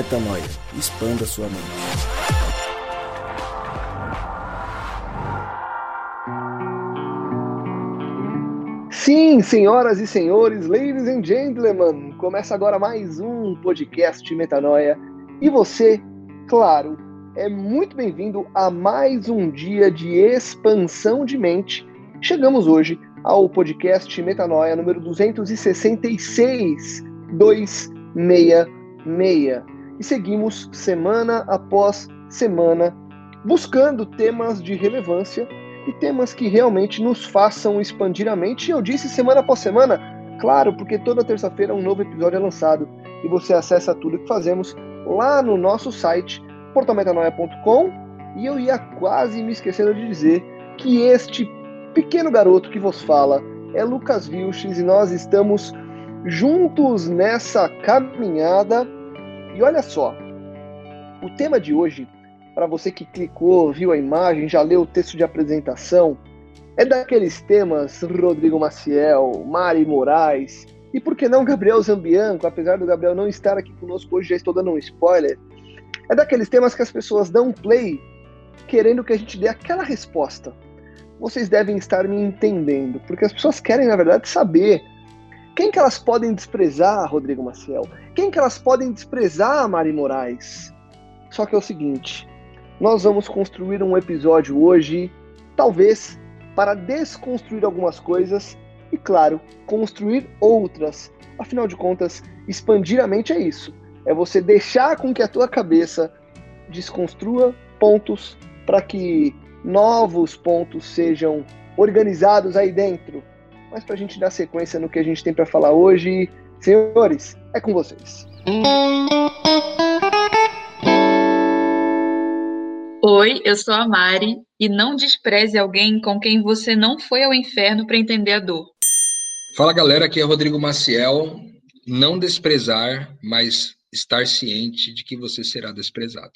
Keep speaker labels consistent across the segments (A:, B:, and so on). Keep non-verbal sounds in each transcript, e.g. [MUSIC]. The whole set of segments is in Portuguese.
A: Metanoia. Expanda sua mente.
B: Sim, senhoras e senhores, ladies and gentlemen, começa agora mais um podcast Metanoia. E você, claro, é muito bem-vindo a mais um dia de expansão de mente. Chegamos hoje ao podcast Metanoia número 266, 266. E seguimos semana após semana buscando temas de relevância e temas que realmente nos façam expandir a mente. E eu disse semana após semana, claro, porque toda terça-feira um novo episódio é lançado e você acessa tudo que fazemos lá no nosso site portalmetanoia.com e eu ia quase me esquecendo de dizer que este pequeno garoto que vos fala é Lucas Vilches e nós estamos juntos nessa caminhada. E olha só, o tema de hoje, para você que clicou, viu a imagem, já leu o texto de apresentação, é daqueles temas Rodrigo Maciel, Mari Moraes e por que não Gabriel Zambianco, apesar do Gabriel não estar aqui conosco hoje, já estou dando um spoiler. É daqueles temas que as pessoas dão play querendo que a gente dê aquela resposta. Vocês devem estar me entendendo, porque as pessoas querem, na verdade, saber quem que elas podem desprezar, Rodrigo Maciel? Quem que elas podem desprezar, Mari Moraes? Só que é o seguinte, nós vamos construir um episódio hoje, talvez para desconstruir algumas coisas e, claro, construir outras. Afinal de contas, expandir a mente é isso. É você deixar com que a tua cabeça desconstrua pontos para que novos pontos sejam organizados aí dentro. Mas para a gente dar sequência no que a gente tem para falar hoje, senhores, é com vocês.
C: Oi, eu sou a Mari e não despreze alguém com quem você não foi ao inferno para entender a dor.
D: Fala galera, aqui é Rodrigo Maciel. Não desprezar, mas estar ciente de que você será desprezado.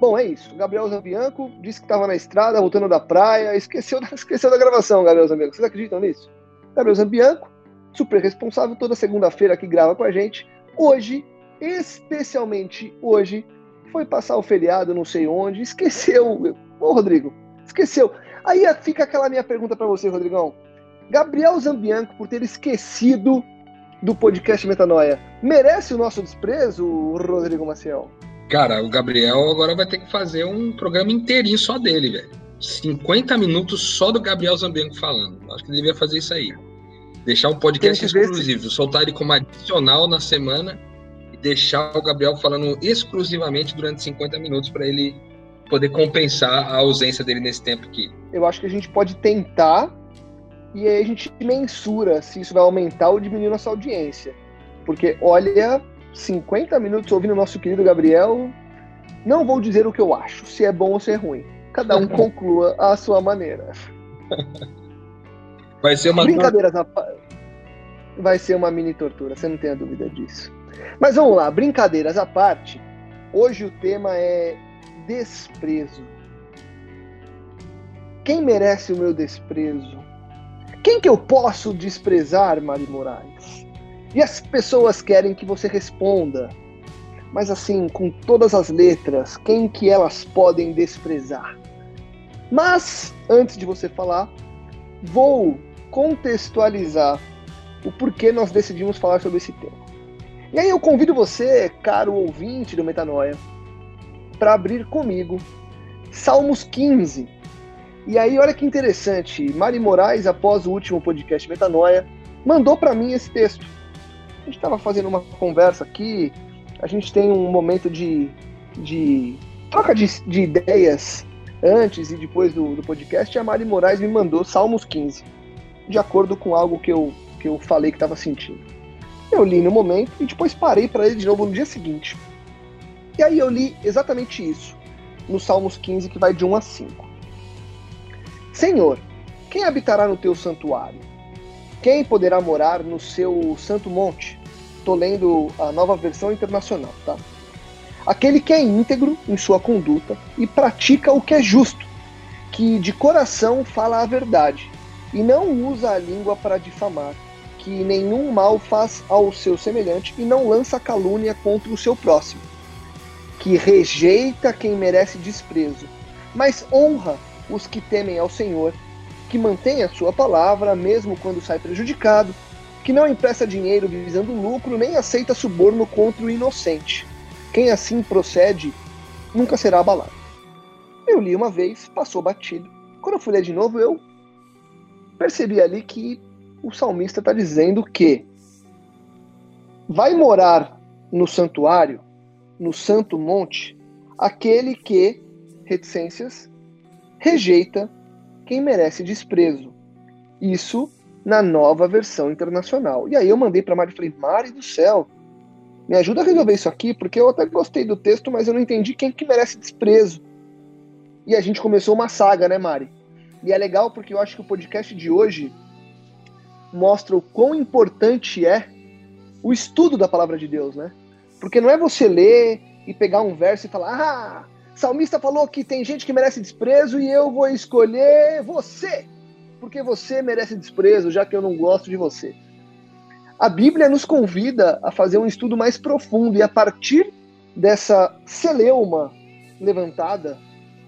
B: Bom, é isso. Gabriel Zambianco disse que estava na estrada, voltando da praia, esqueceu, [LAUGHS] esqueceu da gravação, Gabriel Zambianco. Vocês acreditam nisso? Gabriel Zambianco, super responsável, toda segunda-feira que grava com a gente. Hoje, especialmente hoje, foi passar o feriado não sei onde, esqueceu. Ô, Rodrigo, esqueceu. Aí fica aquela minha pergunta para você, Rodrigão. Gabriel Zambianco, por ter esquecido do podcast Metanoia, merece o nosso desprezo, Rodrigo Maciel?
D: Cara, o Gabriel agora vai ter que fazer um programa inteirinho só dele, velho. 50 minutos só do Gabriel Zambianco falando. Acho que ele devia fazer isso aí. Deixar um podcast exclusivo, soltar ele como adicional na semana e deixar o Gabriel falando exclusivamente durante 50 minutos para ele poder compensar a ausência dele nesse tempo aqui.
B: Eu acho que a gente pode tentar e aí a gente mensura se isso vai aumentar ou diminuir nossa audiência. Porque, olha, 50 minutos ouvindo o nosso querido Gabriel, não vou dizer o que eu acho, se é bom ou se é ruim. Cada um [LAUGHS] conclua à sua maneira.
D: Vai ser uma
B: brincadeiras Vai ser uma mini tortura, você não tem a dúvida disso. Mas vamos lá, brincadeiras à parte. Hoje o tema é desprezo. Quem merece o meu desprezo? Quem que eu posso desprezar, Mari Moraes? E as pessoas querem que você responda. Mas assim, com todas as letras, quem que elas podem desprezar? Mas, antes de você falar, vou contextualizar o porquê nós decidimos falar sobre esse tema. E aí eu convido você, caro ouvinte do Metanoia, para abrir comigo Salmos 15. E aí, olha que interessante, Mari Moraes, após o último podcast Metanoia, mandou para mim esse texto gente estava fazendo uma conversa aqui, a gente tem um momento de, de troca de, de ideias antes e depois do, do podcast, e a Mari Moraes me mandou Salmos 15, de acordo com algo que eu, que eu falei que estava sentindo. Eu li no momento e depois parei para ler de novo no dia seguinte. E aí eu li exatamente isso, no Salmos 15, que vai de 1 a 5. Senhor, quem habitará no teu santuário? Quem poderá morar no seu santo monte? Estou lendo a nova versão internacional, tá? Aquele que é íntegro em sua conduta e pratica o que é justo, que de coração fala a verdade, e não usa a língua para difamar, que nenhum mal faz ao seu semelhante e não lança calúnia contra o seu próximo, que rejeita quem merece desprezo, mas honra os que temem ao Senhor, que mantém a sua palavra mesmo quando sai prejudicado, que não empresta dinheiro visando lucro nem aceita suborno contra o inocente. Quem assim procede nunca será abalado. Eu li uma vez, passou batido. Quando eu fui ler de novo, eu percebi ali que o salmista está dizendo que vai morar no santuário, no santo monte, aquele que, reticências, rejeita quem merece desprezo. Isso na nova versão internacional. E aí eu mandei para Mari e falei, Mari do céu, me ajuda a resolver isso aqui, porque eu até gostei do texto, mas eu não entendi quem que merece desprezo. E a gente começou uma saga, né, Mari? E é legal porque eu acho que o podcast de hoje mostra o quão importante é o estudo da palavra de Deus, né? Porque não é você ler e pegar um verso e falar, ah, salmista falou que tem gente que merece desprezo e eu vou escolher você, porque você merece desprezo, já que eu não gosto de você. A Bíblia nos convida a fazer um estudo mais profundo e a partir dessa celeuma levantada,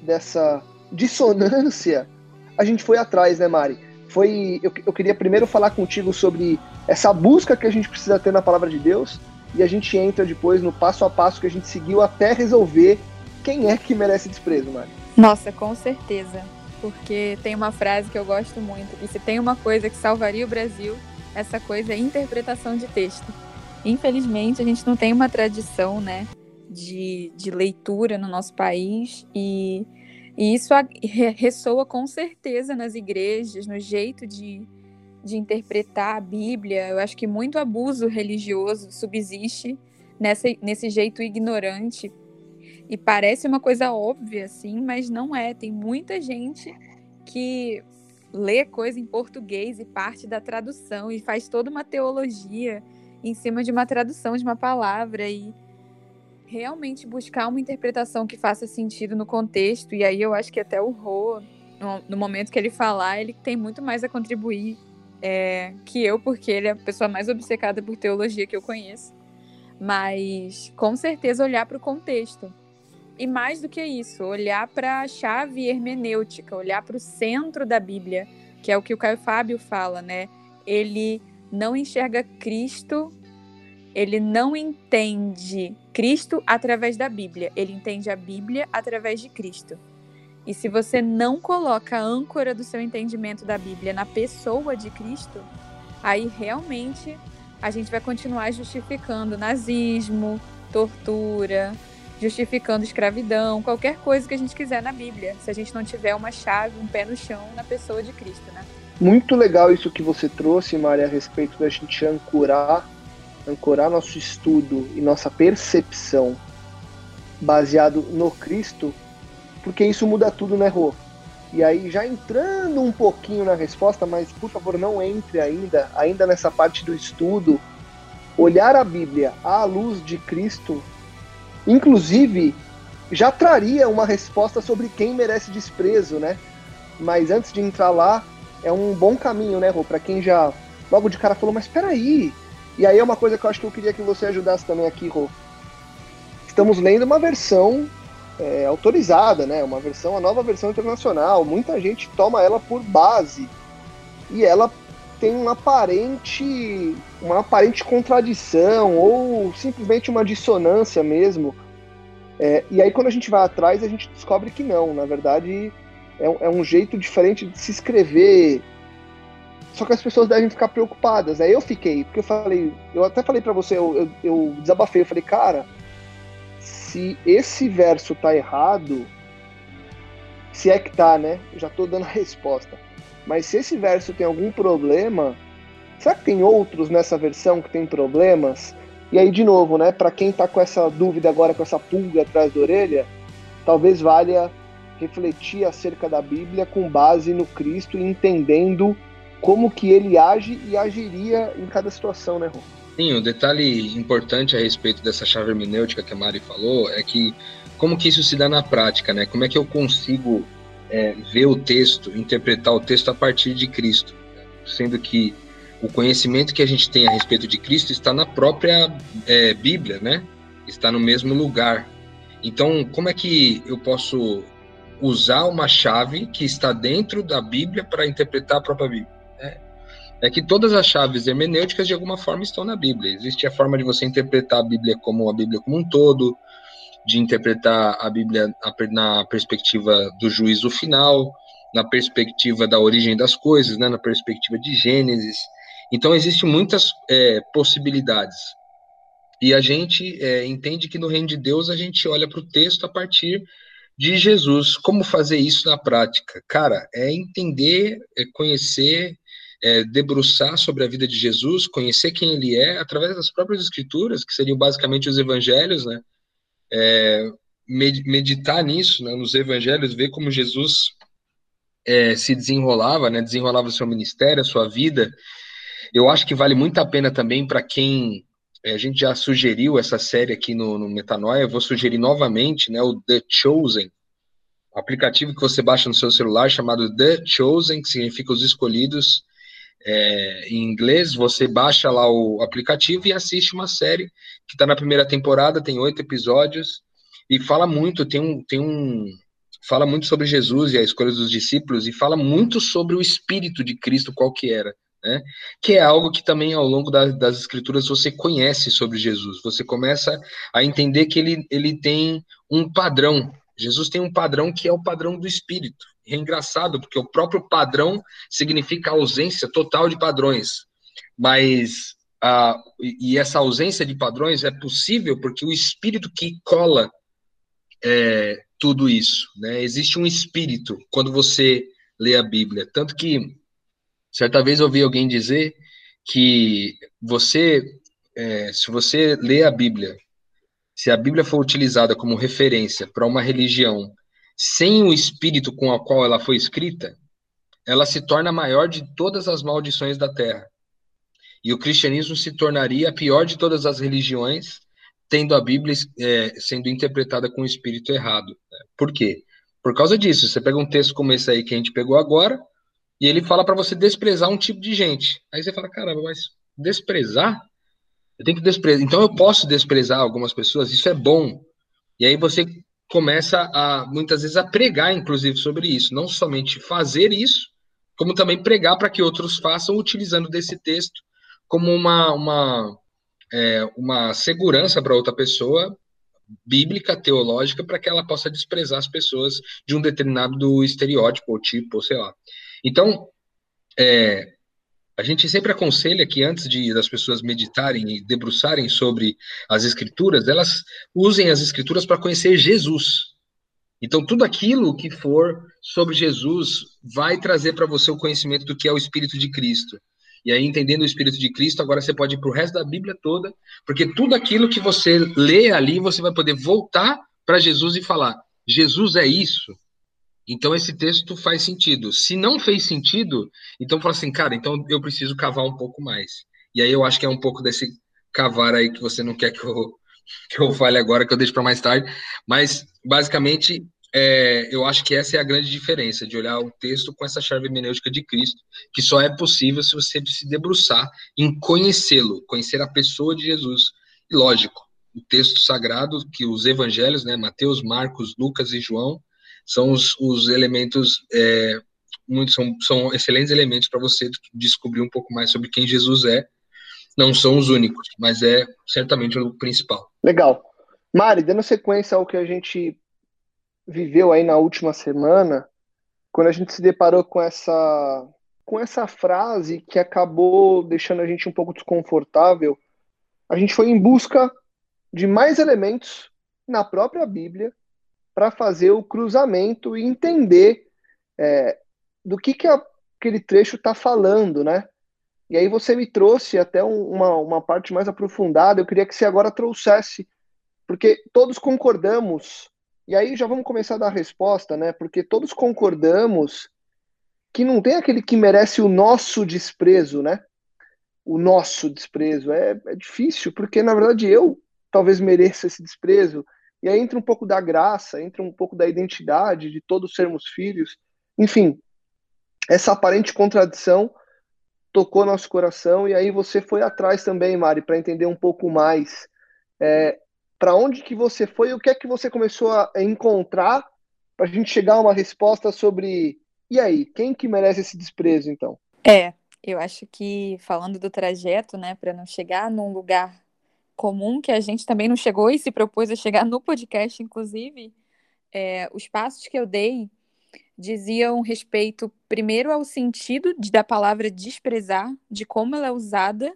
B: dessa dissonância a gente foi atrás, né, Mari? Foi, eu, eu queria primeiro falar contigo sobre essa busca que a gente precisa ter na palavra de Deus e a gente entra depois no passo a passo que a gente seguiu até resolver quem é que merece desprezo, Mari.
E: Nossa, com certeza. Porque tem uma frase que eu gosto muito, e se tem uma coisa que salvaria o Brasil, essa coisa é interpretação de texto. Infelizmente, a gente não tem uma tradição, né, de, de leitura no nosso país e e isso ressoa com certeza nas igrejas, no jeito de, de interpretar a Bíblia. Eu acho que muito abuso religioso subsiste nessa, nesse jeito ignorante. E parece uma coisa óbvia, assim, mas não é. Tem muita gente que lê coisa em português e parte da tradução e faz toda uma teologia em cima de uma tradução de uma palavra. E realmente buscar uma interpretação que faça sentido no contexto, e aí eu acho que até o Rô, no, momento que ele falar, ele tem muito mais a contribuir é, que eu, porque ele é a pessoa mais obcecada por teologia que eu conheço. Mas, com certeza, olhar para o contexto. E mais do que isso, olhar para a chave hermenêutica, olhar para o centro da Bíblia, que é o que o Caio Fábio fala, né? Ele não enxerga Cristo ele não entende Cristo através da Bíblia, ele entende a Bíblia através de Cristo. E se você não coloca a âncora do seu entendimento da Bíblia na pessoa de Cristo, aí realmente a gente vai continuar justificando nazismo, tortura, justificando escravidão, qualquer coisa que a gente quiser na Bíblia, se a gente não tiver uma chave, um pé no chão na pessoa de Cristo, né?
B: Muito legal isso que você trouxe, Maria, a respeito da gente ancorar ancorar nosso estudo e nossa percepção baseado no Cristo, porque isso muda tudo, né, Rô? E aí, já entrando um pouquinho na resposta, mas por favor não entre ainda, ainda nessa parte do estudo, olhar a Bíblia à luz de Cristo, inclusive, já traria uma resposta sobre quem merece desprezo, né? Mas antes de entrar lá, é um bom caminho, né, Rô? Para quem já logo de cara falou, mas peraí, e aí é uma coisa que eu acho que eu queria que você ajudasse também aqui, Rô. Estamos lendo uma versão é, autorizada, né? Uma versão, a nova versão internacional. Muita gente toma ela por base e ela tem uma aparente, uma aparente contradição ou simplesmente uma dissonância mesmo. É, e aí quando a gente vai atrás a gente descobre que não. Na verdade é, é um jeito diferente de se escrever só que as pessoas devem ficar preocupadas. Aí eu fiquei, porque eu falei, eu até falei para você, eu, eu, eu, desabafei, eu falei, cara, se esse verso tá errado, se é que tá, né? Eu já tô dando a resposta. Mas se esse verso tem algum problema, será que tem outros nessa versão que tem problemas? E aí, de novo, né, para quem tá com essa dúvida agora, com essa pulga atrás da orelha, talvez valha refletir acerca da Bíblia com base no Cristo e entendendo como que ele age e agiria em cada situação, né, Ron?
D: Sim, um detalhe importante a respeito dessa chave hermenêutica que a Mari falou é que como que isso se dá na prática, né? Como é que eu consigo é, ver o texto, interpretar o texto a partir de Cristo, sendo que o conhecimento que a gente tem a respeito de Cristo está na própria é, Bíblia, né? Está no mesmo lugar. Então, como é que eu posso usar uma chave que está dentro da Bíblia para interpretar a própria Bíblia? É, é que todas as chaves hermenêuticas de alguma forma estão na Bíblia. Existe a forma de você interpretar a Bíblia como a Bíblia como um todo, de interpretar a Bíblia na perspectiva do juízo final, na perspectiva da origem das coisas, né, na perspectiva de Gênesis. Então, existem muitas é, possibilidades. E a gente é, entende que no reino de Deus a gente olha para o texto a partir de Jesus. Como fazer isso na prática? Cara, é entender, é conhecer, é debruçar sobre a vida de Jesus, conhecer quem ele é através das próprias escrituras, que seriam basicamente os evangelhos, né? É, meditar nisso, né, nos evangelhos, ver como Jesus é, se desenrolava, né, desenrolava o seu ministério, a sua vida. Eu acho que vale muito a pena também para quem é, a gente já sugeriu essa série aqui no, no Metanoia, eu vou sugerir novamente, né, o The Chosen, aplicativo que você baixa no seu celular chamado The Chosen, que significa os escolhidos é, em inglês. Você baixa lá o aplicativo e assiste uma série que está na primeira temporada, tem oito episódios e fala muito, tem um, tem um, fala muito sobre Jesus e a escolha dos discípulos e fala muito sobre o espírito de Cristo, qual que era né? que é algo que também ao longo da, das escrituras você conhece sobre Jesus. Você começa a entender que ele, ele tem um padrão. Jesus tem um padrão que é o padrão do Espírito. É engraçado, porque o próprio padrão significa ausência total de padrões. Mas a, e essa ausência de padrões é possível porque o Espírito que cola é, tudo isso. Né? Existe um Espírito quando você lê a Bíblia. Tanto que Certa vez ouvi alguém dizer que você, é, se você lê a Bíblia, se a Bíblia for utilizada como referência para uma religião sem o espírito com o qual ela foi escrita, ela se torna a maior de todas as maldições da terra. E o cristianismo se tornaria a pior de todas as religiões, tendo a Bíblia é, sendo interpretada com o espírito errado. Por quê? Por causa disso, você pega um texto como esse aí que a gente pegou agora, e ele fala para você desprezar um tipo de gente. Aí você fala, caramba, mas desprezar? Eu tenho que desprezar. Então eu posso desprezar algumas pessoas, isso é bom. E aí você começa a muitas vezes a pregar, inclusive, sobre isso. Não somente fazer isso, como também pregar para que outros façam, utilizando desse texto como uma, uma, é, uma segurança para outra pessoa bíblica, teológica, para que ela possa desprezar as pessoas de um determinado estereótipo ou tipo, ou sei lá. Então, é, a gente sempre aconselha que antes de das pessoas meditarem e debruçarem sobre as escrituras, elas usem as escrituras para conhecer Jesus. Então, tudo aquilo que for sobre Jesus vai trazer para você o conhecimento do que é o Espírito de Cristo. E aí, entendendo o Espírito de Cristo, agora você pode ir para o resto da Bíblia toda, porque tudo aquilo que você lê ali, você vai poder voltar para Jesus e falar: Jesus é isso, então esse texto faz sentido. Se não fez sentido, então fala assim, cara, então eu preciso cavar um pouco mais. E aí eu acho que é um pouco desse cavar aí que você não quer que eu, [LAUGHS] que eu fale agora, que eu deixo para mais tarde. Mas basicamente é, eu acho que essa é a grande diferença de olhar o texto com essa chave hermenêutica de Cristo, que só é possível se você se debruçar em conhecê-lo, conhecer a pessoa de Jesus. E lógico, o texto sagrado que os evangelhos, né, Mateus, Marcos, Lucas e João, são os, os elementos é, muito são, são excelentes elementos para você descobrir um pouco mais sobre quem Jesus é. Não são os únicos, mas é certamente o principal.
B: Legal. Mari, dando sequência ao que a gente viveu aí na última semana, quando a gente se deparou com essa com essa frase que acabou deixando a gente um pouco desconfortável, a gente foi em busca de mais elementos na própria Bíblia para fazer o cruzamento e entender é, do que, que aquele trecho está falando, né? E aí você me trouxe até um, uma, uma parte mais aprofundada, eu queria que você agora trouxesse, porque todos concordamos, e aí já vamos começar a dar a resposta, né? Porque todos concordamos que não tem aquele que merece o nosso desprezo, né? O nosso desprezo. É, é difícil, porque na verdade eu talvez mereça esse desprezo, E aí entra um pouco da graça, entra um pouco da identidade de todos sermos filhos. Enfim, essa aparente contradição tocou nosso coração e aí você foi atrás também, Mari, para entender um pouco mais é, para onde que você foi o que é que você começou a encontrar para a gente chegar a uma resposta sobre e aí, quem que merece esse desprezo então?
E: É, eu acho que falando do trajeto, né, para não chegar num lugar comum que a gente também não chegou e se propôs a chegar no podcast, inclusive, é, os passos que eu dei diziam respeito primeiro ao sentido de, da palavra desprezar, de como ela é usada,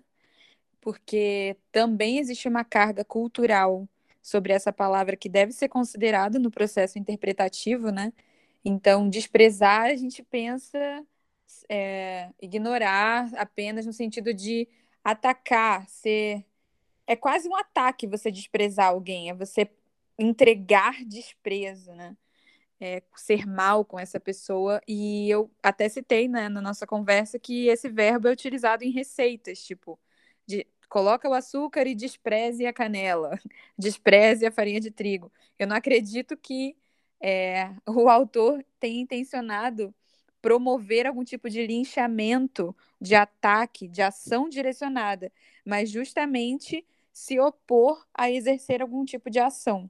E: porque também existe uma carga cultural sobre essa palavra que deve ser considerada no processo interpretativo, né? Então, desprezar, a gente pensa é, ignorar apenas no sentido de atacar, ser. É quase um ataque você desprezar alguém, é você entregar desprezo, né? É, ser mal com essa pessoa. E eu até citei né, na nossa conversa que esse verbo é utilizado em receitas, tipo, de coloca o açúcar e despreze a canela, [LAUGHS] despreze a farinha de trigo. Eu não acredito que é, o autor tenha intencionado promover algum tipo de linchamento, de ataque, de ação direcionada, mas justamente se opor a exercer algum tipo de ação.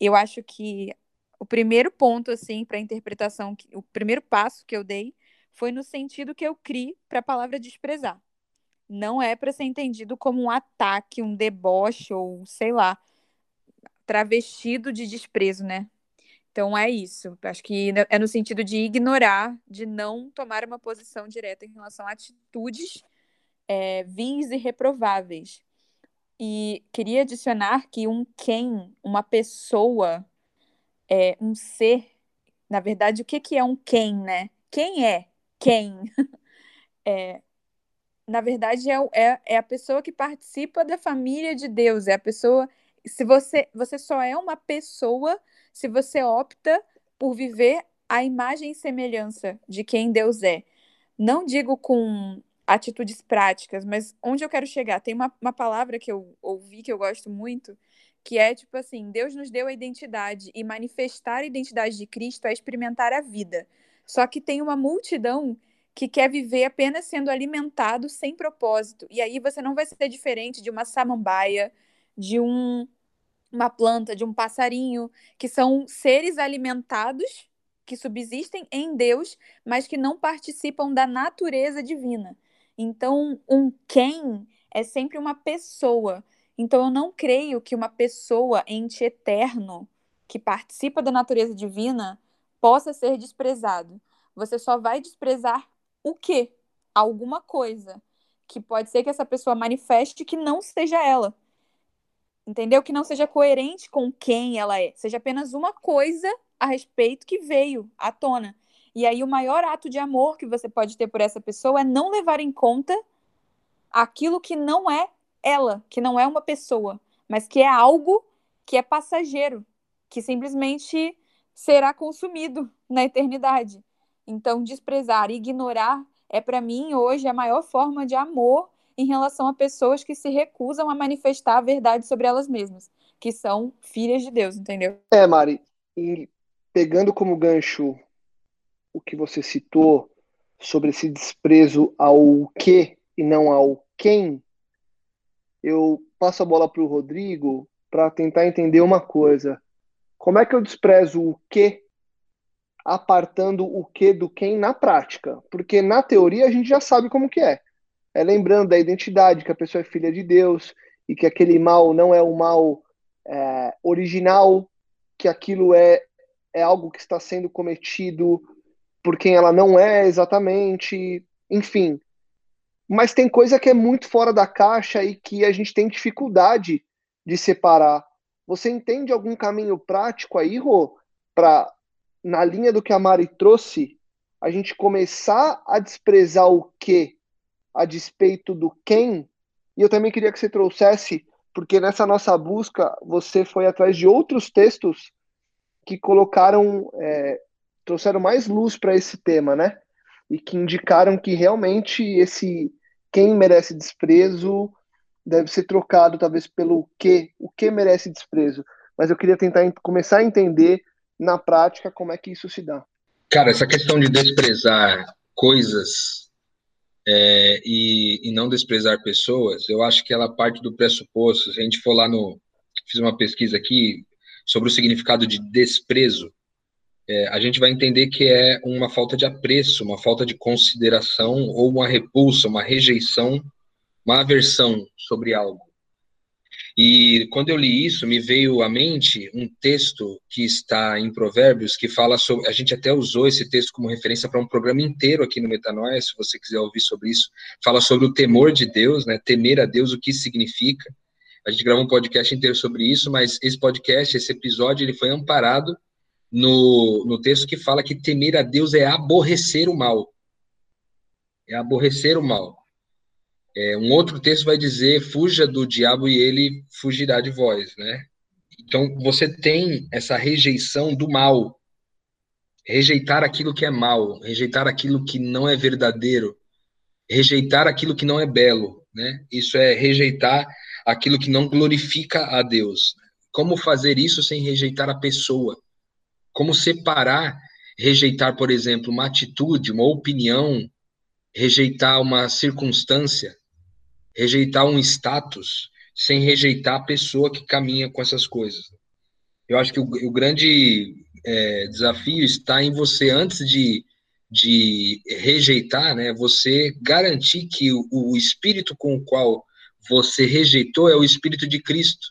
E: Eu acho que o primeiro ponto, assim, para a interpretação, o primeiro passo que eu dei foi no sentido que eu criei para a palavra desprezar. Não é para ser entendido como um ataque, um deboche ou, sei lá, travestido de desprezo, né? Então é isso. Acho que é no sentido de ignorar, de não tomar uma posição direta em relação a atitudes é, vins e reprováveis. E queria adicionar que um quem, uma pessoa, é, um ser, na verdade, o que, que é um quem, né? Quem é quem? [LAUGHS] é, na verdade, é, é, é a pessoa que participa da família de Deus, é a pessoa. Se você, você só é uma pessoa se você opta por viver a imagem e semelhança de quem Deus é. Não digo com atitudes práticas, mas onde eu quero chegar? Tem uma, uma palavra que eu ouvi que eu gosto muito, que é tipo assim: Deus nos deu a identidade e manifestar a identidade de Cristo é experimentar a vida. Só que tem uma multidão que quer viver apenas sendo alimentado sem propósito. E aí você não vai ser diferente de uma samambaia, de um uma planta, de um passarinho, que são seres alimentados que subsistem em Deus, mas que não participam da natureza divina. Então, um quem é sempre uma pessoa. Então, eu não creio que uma pessoa, ente eterno, que participa da natureza divina, possa ser desprezado. Você só vai desprezar o quê? Alguma coisa. Que pode ser que essa pessoa manifeste que não seja ela entendeu? Que não seja coerente com quem ela é, seja apenas uma coisa a respeito que veio à tona. E aí o maior ato de amor que você pode ter por essa pessoa é não levar em conta aquilo que não é ela, que não é uma pessoa, mas que é algo que é passageiro, que simplesmente será consumido [LAUGHS] na eternidade. Então, desprezar, ignorar é para mim hoje a maior forma de amor em relação a pessoas que se recusam a manifestar a verdade sobre elas mesmas, que são filhas de Deus, entendeu?
B: É, Mari, e pegando como gancho o que você citou sobre esse desprezo ao que e não ao quem, eu passo a bola para o Rodrigo para tentar entender uma coisa. Como é que eu desprezo o que apartando o que do quem na prática? Porque na teoria a gente já sabe como que é é, lembrando da identidade, que a pessoa é filha de Deus e que aquele mal não é o mal é, original, que aquilo é, é algo que está sendo cometido por quem ela não é exatamente, enfim. Mas tem coisa que é muito fora da caixa e que a gente tem dificuldade de separar. Você entende algum caminho prático aí, Rô, para, na linha do que a Mari trouxe, a gente começar a desprezar o que a despeito do quem. E eu também queria que você trouxesse, porque nessa nossa busca você foi atrás de outros textos que colocaram, é, trouxeram mais luz para esse tema, né? E que indicaram que realmente esse quem merece desprezo deve ser trocado talvez pelo que, o que merece desprezo. mas eu queria tentar começar a entender na prática como é que isso se dá.
D: Cara, essa questão de desprezar coisas é, e, e, não desprezar pessoas, eu acho que ela parte do pressuposto. Se a gente for lá no. Fiz uma pesquisa aqui sobre o significado de desprezo. É, a gente vai entender que é uma falta de apreço, uma falta de consideração ou uma repulsa, uma rejeição, uma aversão sobre algo. E quando eu li isso, me veio à mente um texto que está em Provérbios, que fala sobre. A gente até usou esse texto como referência para um programa inteiro aqui no Metanoia, se você quiser ouvir sobre isso. Fala sobre o temor de Deus, né? Temer a Deus, o que significa. A gente gravou um podcast inteiro sobre isso, mas esse podcast, esse episódio, ele foi amparado no, no texto que fala que temer a Deus é aborrecer o mal. É aborrecer o mal. É, um outro texto vai dizer: fuja do diabo e ele fugirá de vós, né? Então você tem essa rejeição do mal, rejeitar aquilo que é mal, rejeitar aquilo que não é verdadeiro, rejeitar aquilo que não é belo, né? Isso é rejeitar aquilo que não glorifica a Deus. Como fazer isso sem rejeitar a pessoa? Como separar, rejeitar, por exemplo, uma atitude, uma opinião, rejeitar uma circunstância, rejeitar um status sem rejeitar a pessoa que caminha com essas coisas. Eu acho que o, o grande é, desafio está em você, antes de, de rejeitar, né, você garantir que o, o espírito com o qual você rejeitou é o espírito de Cristo.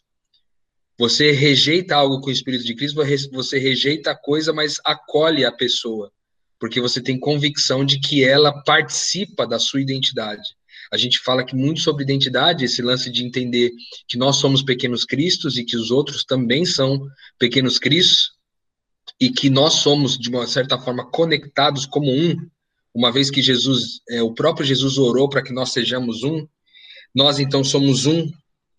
D: Você rejeita algo com o espírito de Cristo, você rejeita a coisa, mas acolhe a pessoa, porque você tem convicção de que ela participa da sua identidade. A gente fala que muito sobre identidade, esse lance de entender que nós somos pequenos cristos e que os outros também são pequenos cristos e que nós somos de uma certa forma conectados como um, uma vez que Jesus, é, o próprio Jesus orou para que nós sejamos um, nós então somos um,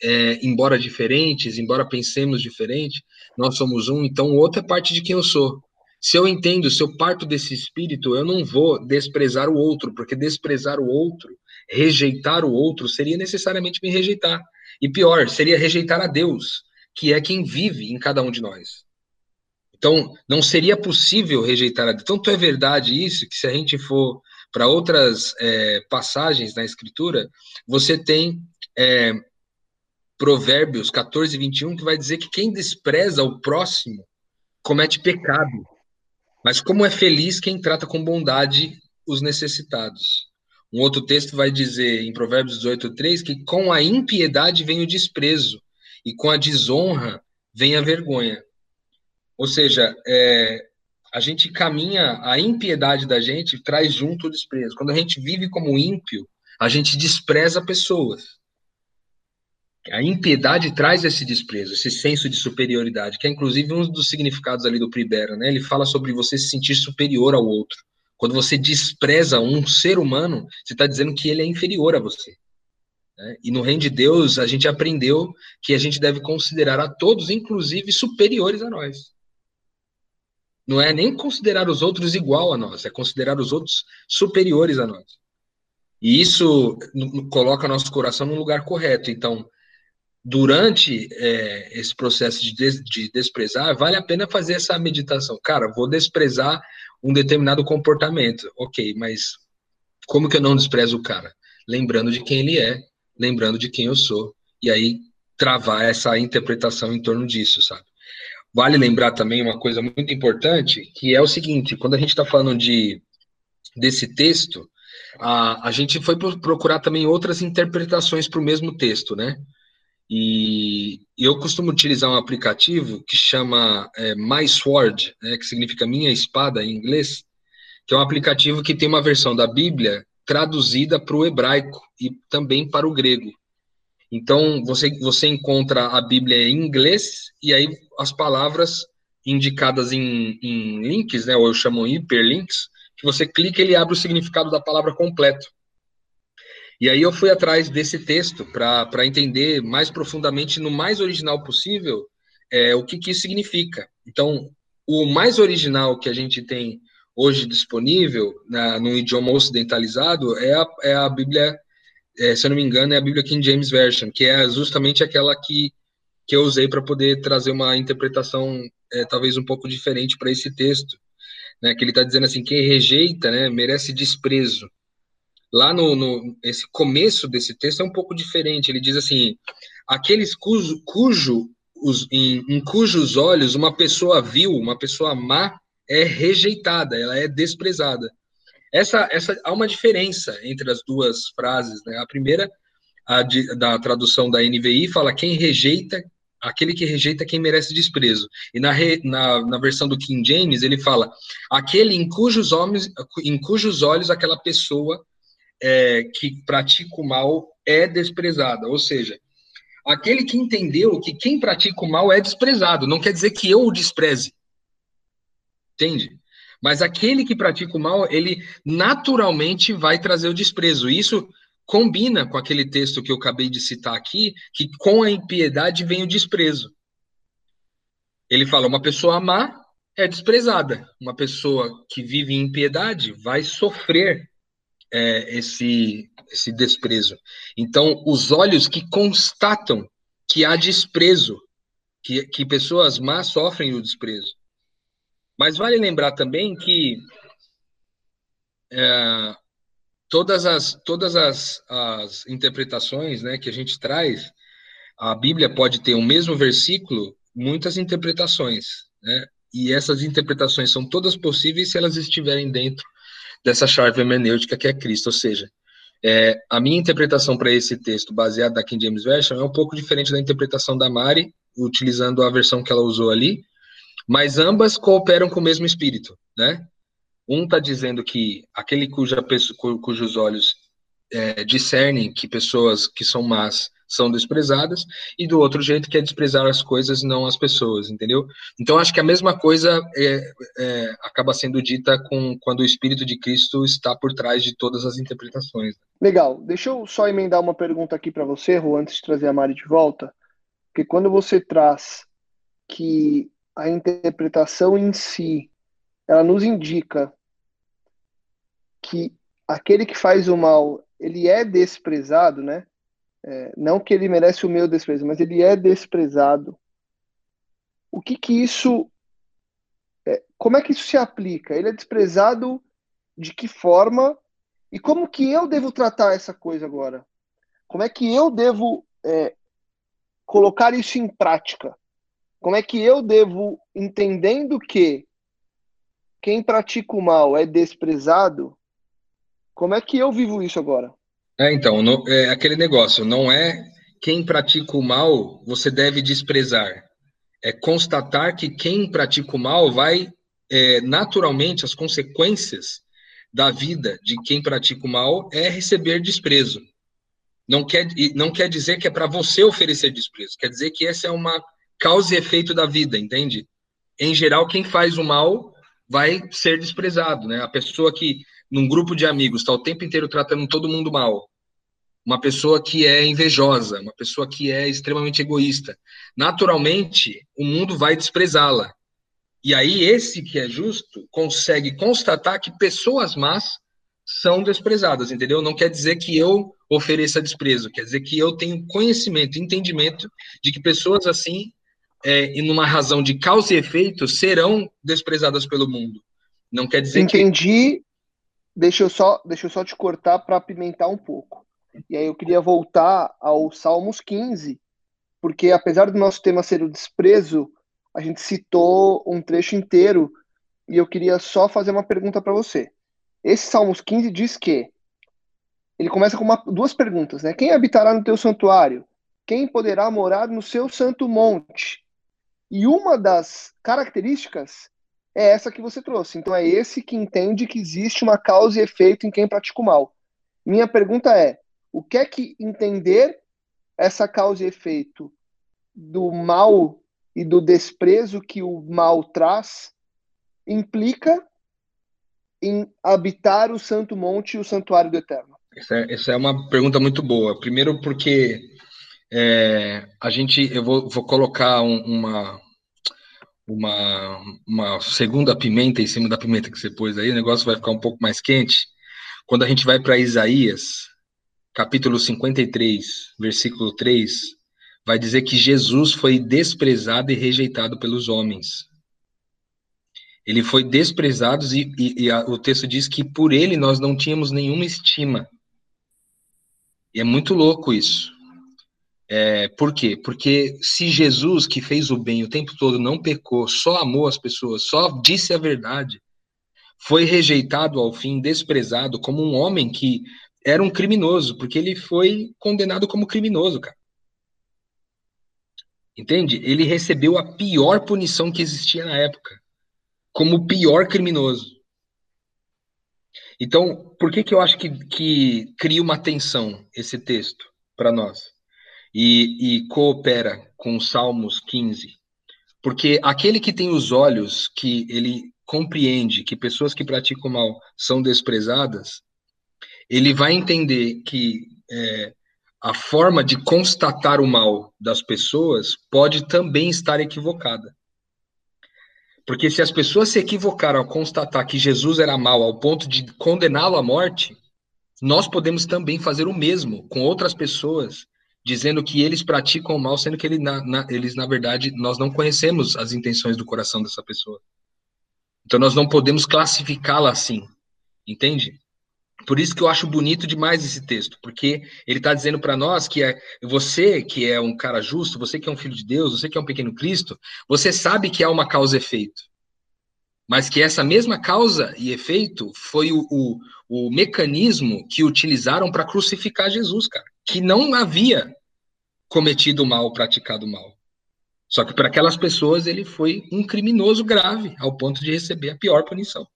D: é, embora diferentes, embora pensemos diferente, nós somos um, então o outro é parte de quem eu sou. Se eu entendo, se eu parto desse espírito, eu não vou desprezar o outro, porque desprezar o outro rejeitar o outro seria necessariamente me rejeitar. E pior, seria rejeitar a Deus, que é quem vive em cada um de nós. Então, não seria possível rejeitar a Deus. Tanto é verdade isso, que se a gente for para outras é, passagens na Escritura, você tem é, Provérbios 14, 21, que vai dizer que quem despreza o próximo comete pecado. Mas como é feliz quem trata com bondade os necessitados. Um outro texto vai dizer, em Provérbios 18, 3, que com a impiedade vem o desprezo, e com a desonra vem a vergonha. Ou seja, é, a gente caminha, a impiedade da gente traz junto o desprezo. Quando a gente vive como ímpio, a gente despreza pessoas. A impiedade traz esse desprezo, esse senso de superioridade, que é inclusive um dos significados ali do Pribera, né? Ele fala sobre você se sentir superior ao outro. Quando você despreza um ser humano, você está dizendo que ele é inferior a você. Né? E no reino de Deus, a gente aprendeu que a gente deve considerar a todos, inclusive, superiores a nós. Não é nem considerar os outros igual a nós, é considerar os outros superiores a nós. E isso coloca nosso coração no lugar correto. Então, durante é, esse processo de, des de desprezar, vale a pena fazer essa meditação. Cara, vou desprezar um determinado comportamento. Ok, mas como que eu não desprezo o cara? Lembrando de quem ele é, lembrando de quem eu sou, e aí travar essa interpretação em torno disso, sabe? Vale lembrar também uma coisa muito importante, que é o seguinte: quando a gente está falando de desse texto, a, a gente foi procurar também outras interpretações para o mesmo texto, né? E, eu costumo utilizar um aplicativo que chama é, My Sword, né, que significa minha espada em inglês, que é um aplicativo que tem uma versão da Bíblia traduzida para o hebraico e também para o grego. Então, você, você encontra a Bíblia em inglês e aí as palavras indicadas em, em links, né, ou eu chamo hiperlinks, que você clica e ele abre o significado da palavra completo. E aí eu fui atrás desse texto para entender mais profundamente, no mais original possível, é, o que, que isso significa. Então, o mais original que a gente tem hoje disponível na, no idioma ocidentalizado é a, é a Bíblia, é, se eu não me engano, é a Bíblia King James Version, que é justamente aquela que que eu usei para poder trazer uma interpretação é, talvez um pouco diferente para esse texto, né? Que ele está dizendo assim, quem rejeita, né, merece desprezo. Lá no, no esse começo desse texto é um pouco diferente. Ele diz assim, aqueles cujo, cujo os, em, em cujos olhos uma pessoa vil, uma pessoa má, é rejeitada, ela é desprezada. Essa, essa há uma diferença entre as duas frases. Né? A primeira, a de, da tradução da NVI, fala quem rejeita, aquele que rejeita quem merece desprezo. E na, re, na, na versão do King James, ele fala aquele em cujos, homens, em cujos olhos aquela pessoa é, que pratica o mal é desprezada. Ou seja, aquele que entendeu que quem pratica o mal é desprezado. Não quer dizer que eu o despreze. Entende? Mas aquele que pratica o mal, ele naturalmente vai trazer o desprezo. Isso combina com aquele texto que eu acabei de citar aqui, que com a impiedade vem o desprezo. Ele fala: uma pessoa má é desprezada, uma pessoa que vive em impiedade vai sofrer é, esse, esse desprezo. Então, os olhos que constatam que há desprezo, que, que pessoas más sofrem o desprezo. Mas vale lembrar também que é, todas as, todas as, as interpretações né, que a gente traz, a Bíblia pode ter o mesmo versículo, muitas interpretações, né? E essas interpretações são todas possíveis se elas estiverem dentro dessa chave hermenêutica que é Cristo, ou seja, é, a minha interpretação para esse texto, baseado na King James Version, é um pouco diferente da interpretação da Mari, utilizando a versão que ela usou ali, mas ambas cooperam com o mesmo espírito, né? Um está dizendo que aquele cuja, cujos olhos é, discernem que pessoas que são más são desprezadas, e do outro jeito que é desprezar as coisas, não as pessoas, entendeu? Então acho que a mesma coisa é, é, acaba sendo dita com quando o Espírito de Cristo está por trás de todas as interpretações.
B: Legal. Deixa eu só emendar uma pergunta aqui para você, Ru, antes de trazer a Mari de volta, porque quando você traz que a interpretação em si, ela nos indica que aquele que faz o mal, ele é desprezado, né? É, não que ele merece o meu desprezo, mas ele é desprezado. O que que isso, é, como é que isso se aplica? Ele é desprezado de que forma e como que eu devo tratar essa coisa agora? Como é que eu devo é, colocar isso em prática? Como é que eu devo, entendendo que quem pratica o mal é desprezado, como é que eu vivo isso agora?
D: É, então, no, é aquele negócio, não é quem pratica o mal você deve desprezar. É constatar que quem pratica o mal vai, é, naturalmente, as consequências da vida de quem pratica o mal é receber desprezo. Não quer, não quer dizer que é para você oferecer desprezo, quer dizer que essa é uma causa e efeito da vida, entende? Em geral, quem faz o mal vai ser desprezado, né? A pessoa que, num grupo de amigos, está o tempo inteiro tratando todo mundo mal, uma pessoa que é invejosa, uma pessoa que é extremamente egoísta, naturalmente, o mundo vai desprezá-la. E aí, esse que é justo consegue constatar que pessoas más são desprezadas, entendeu? Não quer dizer que eu ofereça desprezo, quer dizer que eu tenho conhecimento, entendimento de que pessoas assim é, e numa razão de causa e efeito, serão desprezadas pelo mundo. Não quer dizer
B: Entendi. que. Entendi. Deixa eu só, deixa eu só te cortar para apimentar um pouco. E aí eu queria voltar ao Salmos 15, porque apesar do nosso tema ser o desprezo, a gente citou um trecho inteiro e eu queria só fazer uma pergunta para você. Esse Salmos 15 diz que ele começa com uma, duas perguntas, né? Quem habitará no teu santuário? Quem poderá morar no seu santo monte? E uma das características é essa que você trouxe. Então é esse que entende que existe uma causa e efeito em quem pratica o mal. Minha pergunta é: o que é que entender essa causa e efeito do mal e do desprezo que o mal traz implica em habitar o Santo Monte e o Santuário do Eterno?
D: Essa é, essa é uma pergunta muito boa. Primeiro, porque é, a gente, eu vou, vou colocar um, uma, uma, uma segunda pimenta em cima da pimenta que você pôs aí, o negócio vai ficar um pouco mais quente. Quando a gente vai para Isaías, capítulo 53, versículo 3, vai dizer que Jesus foi desprezado e rejeitado pelos homens. Ele foi desprezado e, e, e a, o texto diz que por ele nós não tínhamos nenhuma estima. E é muito louco isso. É, por quê? Porque se Jesus, que fez o bem o tempo todo, não pecou, só amou as pessoas, só disse a verdade, foi rejeitado ao fim, desprezado como um homem que era um criminoso, porque ele foi condenado como criminoso, cara. Entende? Ele recebeu a pior punição que existia na época, como o pior criminoso. Então, por que, que eu acho que, que cria uma tensão esse texto para nós? E, e coopera com Salmos 15? Porque aquele que tem os olhos, que ele compreende que pessoas que praticam mal são desprezadas, ele vai entender que é, a forma de constatar o mal das pessoas pode também estar equivocada. Porque se as pessoas se equivocaram ao constatar que Jesus era mal ao ponto de condená-lo à morte, nós podemos também fazer o mesmo com outras pessoas, dizendo que eles praticam o mal, sendo que ele, na, na, eles, na verdade, nós não conhecemos as intenções do coração dessa pessoa. Então nós não podemos classificá-la assim, entende? Por isso que eu acho bonito demais esse texto, porque ele está dizendo para nós que é você que é um cara justo, você que é um filho de Deus, você que é um pequeno Cristo, você sabe que há uma causa e efeito. Mas que essa mesma causa e efeito foi o, o, o mecanismo que utilizaram para crucificar Jesus, cara. Que não havia cometido mal, praticado mal. Só que para aquelas pessoas ele foi um criminoso grave, ao ponto de receber a pior punição.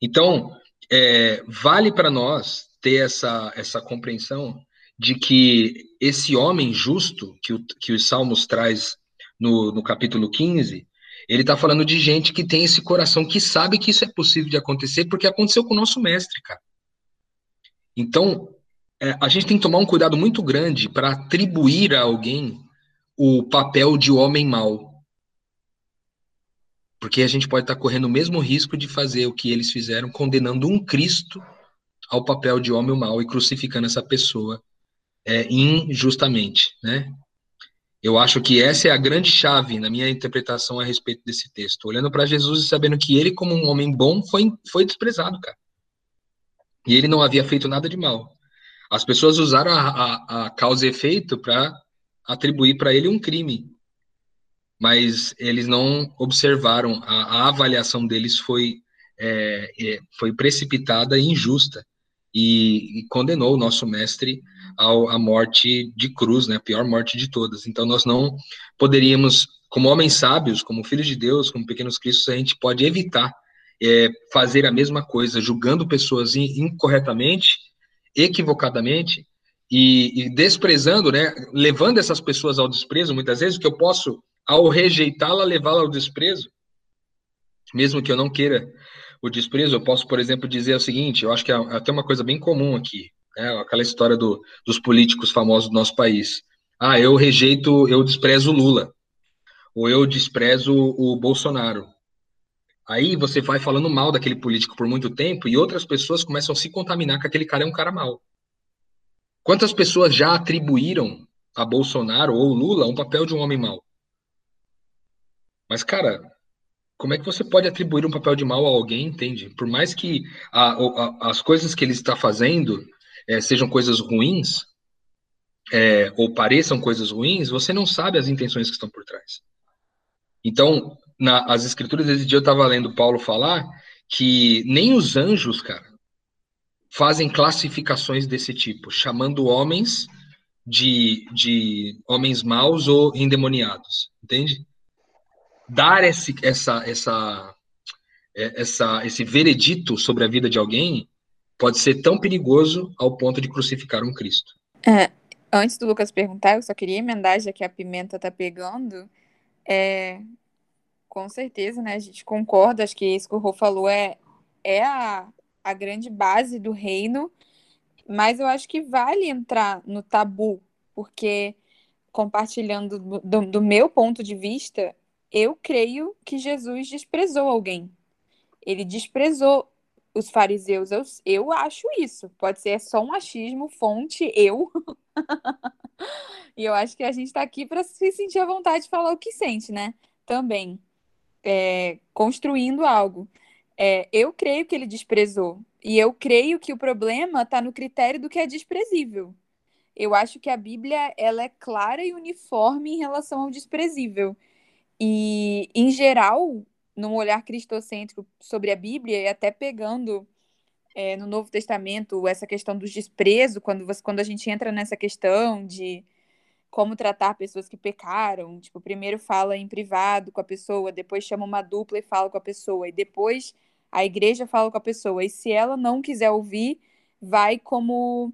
D: Então, é, vale para nós ter essa, essa compreensão de que esse homem justo que, o, que os Salmos traz no, no capítulo 15, ele está falando de gente que tem esse coração que sabe que isso é possível de acontecer, porque aconteceu com o nosso mestre, cara. Então, é, a gente tem que tomar um cuidado muito grande para atribuir a alguém o papel de homem mau. Porque a gente pode estar correndo o mesmo risco de fazer o que eles fizeram, condenando um Cristo ao papel de homem mau e crucificando essa pessoa é, injustamente, né? Eu acho que essa é a grande chave na minha interpretação a respeito desse texto. Olhando para Jesus e sabendo que ele, como um homem bom, foi, foi desprezado, cara. E ele não havia feito nada de mal. As pessoas usaram a, a, a causa e efeito para atribuir para ele um crime. Mas eles não observaram, a, a avaliação deles foi, é, é, foi precipitada e injusta, e, e condenou o nosso mestre ao, à morte de cruz, né, a pior morte de todas. Então, nós não poderíamos, como homens sábios, como filhos de Deus, como pequenos cristos, a gente pode evitar é, fazer a mesma coisa, julgando pessoas incorretamente, equivocadamente, e, e, desprezando, né, levando essas pessoas ao desprezo, muitas vezes, que eu posso ao rejeitá-la, levá-la ao desprezo, mesmo que eu não queira o desprezo, eu posso, por exemplo, dizer o seguinte: eu acho que é até uma coisa bem comum aqui, né? aquela história do, dos políticos famosos do nosso país. Ah, eu rejeito, eu desprezo o Lula, ou eu desprezo o Bolsonaro. Aí você vai falando mal daquele político por muito tempo e outras pessoas começam a se contaminar que aquele cara é um cara mau. Quantas pessoas já atribuíram a Bolsonaro ou Lula um papel de um homem mau? Mas, cara, como é que você pode atribuir um papel de mal a alguém, entende? Por mais que a, a, as coisas que ele está fazendo é, sejam coisas ruins, é, ou pareçam coisas ruins, você não sabe as intenções que estão por trás. Então, nas as escrituras desse dia eu estava lendo Paulo falar que nem os anjos, cara, fazem classificações desse tipo, chamando homens de, de homens maus ou endemoniados, entende? dar esse, essa, essa, é, essa, esse veredito sobre a vida de alguém pode ser tão perigoso ao ponto de crucificar um Cristo.
E: É, antes do Lucas perguntar, eu só queria emendar, já que a pimenta tá pegando, é, com certeza, né, a gente concorda, acho que isso que o Rô falou é, é a, a grande base do reino, mas eu acho que vale entrar no tabu, porque compartilhando do, do, do meu ponto de vista, eu creio que Jesus desprezou alguém. Ele desprezou os fariseus. Eu, eu acho isso. Pode ser só um achismo, fonte, eu. [LAUGHS] e eu acho que a gente está aqui para se sentir à vontade de falar o que sente, né? Também. É, construindo algo. É, eu creio que ele desprezou. E eu creio que o problema está no critério do que é desprezível. Eu acho que a Bíblia ela é clara e uniforme em relação ao desprezível. E, em geral, num olhar cristocêntrico sobre a Bíblia, e até pegando é, no Novo Testamento essa questão do desprezo, quando, você, quando a gente entra nessa questão de como tratar pessoas que pecaram, tipo, primeiro fala em privado com a pessoa, depois chama uma dupla e fala com a pessoa, e depois a igreja fala com a pessoa, e se ela não quiser ouvir, vai como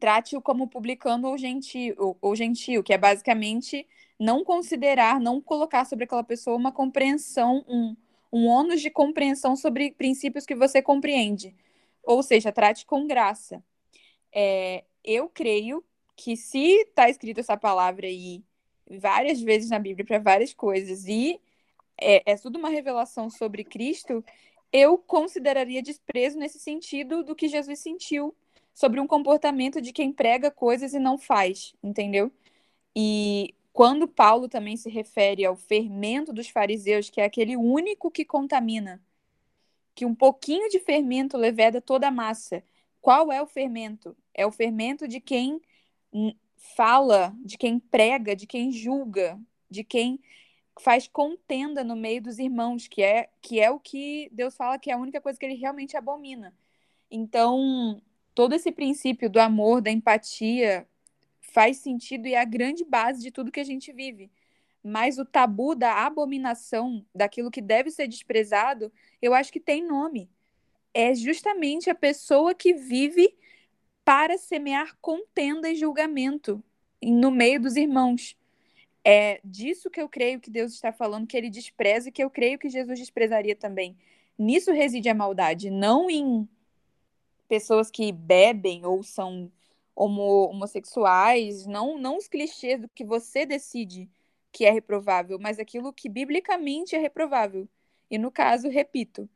E: trate-o como publicano ou gentil, ou, ou gentil, que é basicamente não considerar, não colocar sobre aquela pessoa uma compreensão, um, um ônus de compreensão sobre princípios que você compreende. Ou seja, trate com graça. É, eu creio que se está escrito essa palavra aí várias vezes na Bíblia para várias coisas e é, é tudo uma revelação sobre Cristo, eu consideraria desprezo nesse sentido do que Jesus sentiu sobre um comportamento de quem prega coisas e não faz, entendeu? E quando Paulo também se refere ao fermento dos fariseus, que é aquele único que contamina, que um pouquinho de fermento leveda toda a massa. Qual é o fermento? É o fermento de quem fala, de quem prega, de quem julga, de quem faz contenda no meio dos irmãos, que é que é o que Deus fala que é a única coisa que ele realmente abomina. Então, todo esse princípio do amor, da empatia, faz sentido e é a grande base de tudo que a gente vive. Mas o tabu da abominação, daquilo que deve ser desprezado, eu acho que tem nome. É justamente a pessoa que vive para semear contenda e julgamento no meio dos irmãos. É disso que eu creio que Deus está falando, que ele despreza e que eu creio que Jesus desprezaria também. Nisso reside a maldade, não em pessoas que bebem ou são homo, homossexuais, não, não os clichês do que você decide que é reprovável, mas aquilo que biblicamente é reprovável. E no caso, repito,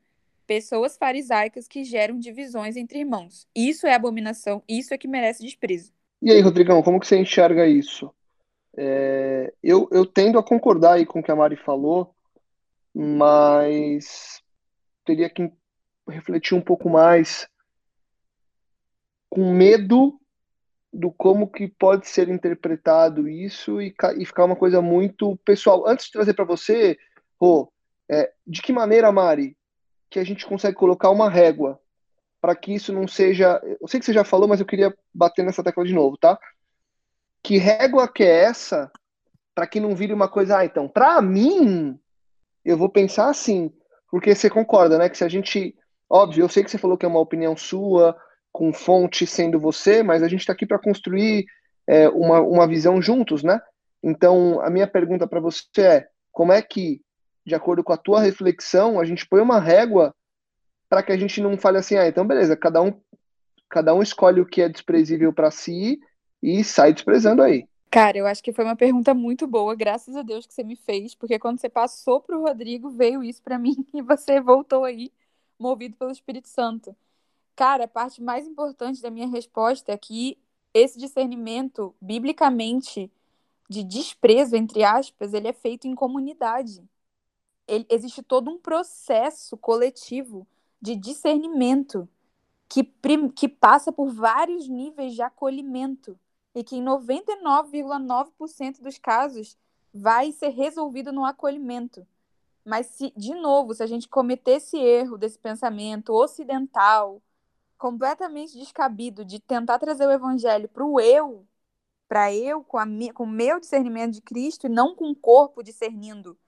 E: pessoas farisaicas que geram divisões entre irmãos. Isso é abominação, isso é que merece desprezo.
B: E aí, Rodrigão, como que você enxerga isso? É, eu, eu tendo a concordar aí com o que a Mari falou, mas teria que refletir um pouco mais com medo do como que pode ser interpretado isso e, e ficar uma coisa muito pessoal. Antes de trazer para você, Rô, é, de que maneira, Mari, que a gente consegue colocar uma régua para que isso não seja. Eu sei que você já falou, mas eu queria bater nessa tecla de novo, tá? Que régua que é essa para que não vire uma coisa, ah, então, para mim, eu vou pensar assim, porque você concorda, né? Que se a gente. Óbvio, eu sei que você falou que é uma opinião sua, com fonte sendo você, mas a gente está aqui para construir é, uma, uma visão juntos, né? Então, a minha pergunta para você é: como é que, de acordo com a tua reflexão, a gente põe uma régua para que a gente não fale assim, ah, então beleza, cada um, cada um escolhe o que é desprezível para si e sai desprezando aí.
E: Cara, eu acho que foi uma pergunta muito boa, graças a Deus que você me fez, porque quando você passou para o Rodrigo, veio isso para [LAUGHS] mim e você voltou aí, movido pelo Espírito Santo. Cara, a parte mais importante da minha resposta é que esse discernimento, biblicamente, de desprezo, entre aspas, ele é feito em comunidade. Ele, existe todo um processo coletivo de discernimento que, que passa por vários níveis de acolhimento e que em 99,9% dos casos vai ser resolvido no acolhimento. Mas se, de novo, se a gente cometer esse erro desse pensamento ocidental, completamente descabido de tentar trazer o evangelho para o eu, para eu com, a, com o meu discernimento de Cristo e não com o corpo discernindo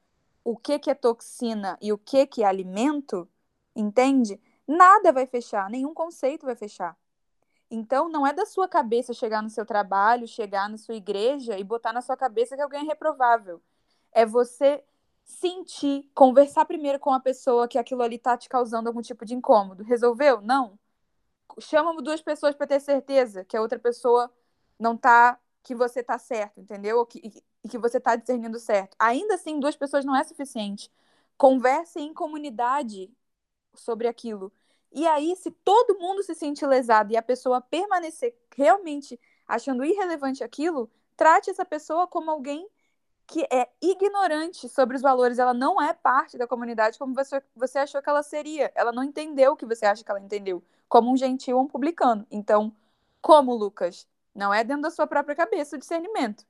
E: o que, que é toxina e o que, que é alimento, entende? Nada vai fechar, nenhum conceito vai fechar. Então, não é da sua cabeça chegar no seu trabalho, chegar na sua igreja e botar na sua cabeça que alguém é reprovável. É você sentir, conversar primeiro com a pessoa que aquilo ali tá te causando algum tipo de incômodo. Resolveu? Não chama duas pessoas para ter certeza que a outra pessoa não tá que você tá certo, entendeu? Ou que, e que você tá discernindo certo. Ainda assim, duas pessoas não é suficiente. Conversem em comunidade sobre aquilo. E aí, se todo mundo se sentir lesado e a pessoa permanecer realmente achando irrelevante aquilo, trate essa pessoa como alguém que é ignorante sobre os valores. Ela não é parte da comunidade como você, você achou que ela seria. Ela não entendeu o que você acha que ela entendeu, como um gentil ou um publicano. Então, como, Lucas? Não é dentro da sua própria cabeça o discernimento.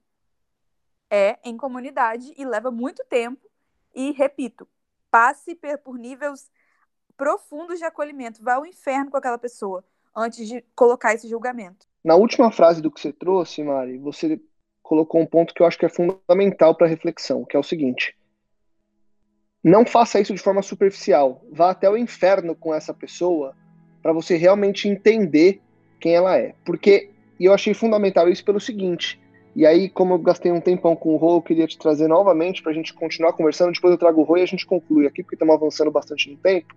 E: É em comunidade e leva muito tempo. E, repito, passe por níveis profundos de acolhimento. Vá ao inferno com aquela pessoa antes de colocar esse julgamento.
B: Na última frase do que você trouxe, Mari, você colocou um ponto que eu acho que é fundamental para reflexão, que é o seguinte: não faça isso de forma superficial. Vá até o inferno com essa pessoa para você realmente entender quem ela é. Porque e eu achei fundamental isso pelo seguinte. E aí, como eu gastei um tempão com o Rô, eu queria te trazer novamente para a gente continuar conversando. Depois eu trago o Rô e a gente conclui aqui, porque estamos avançando bastante no tempo.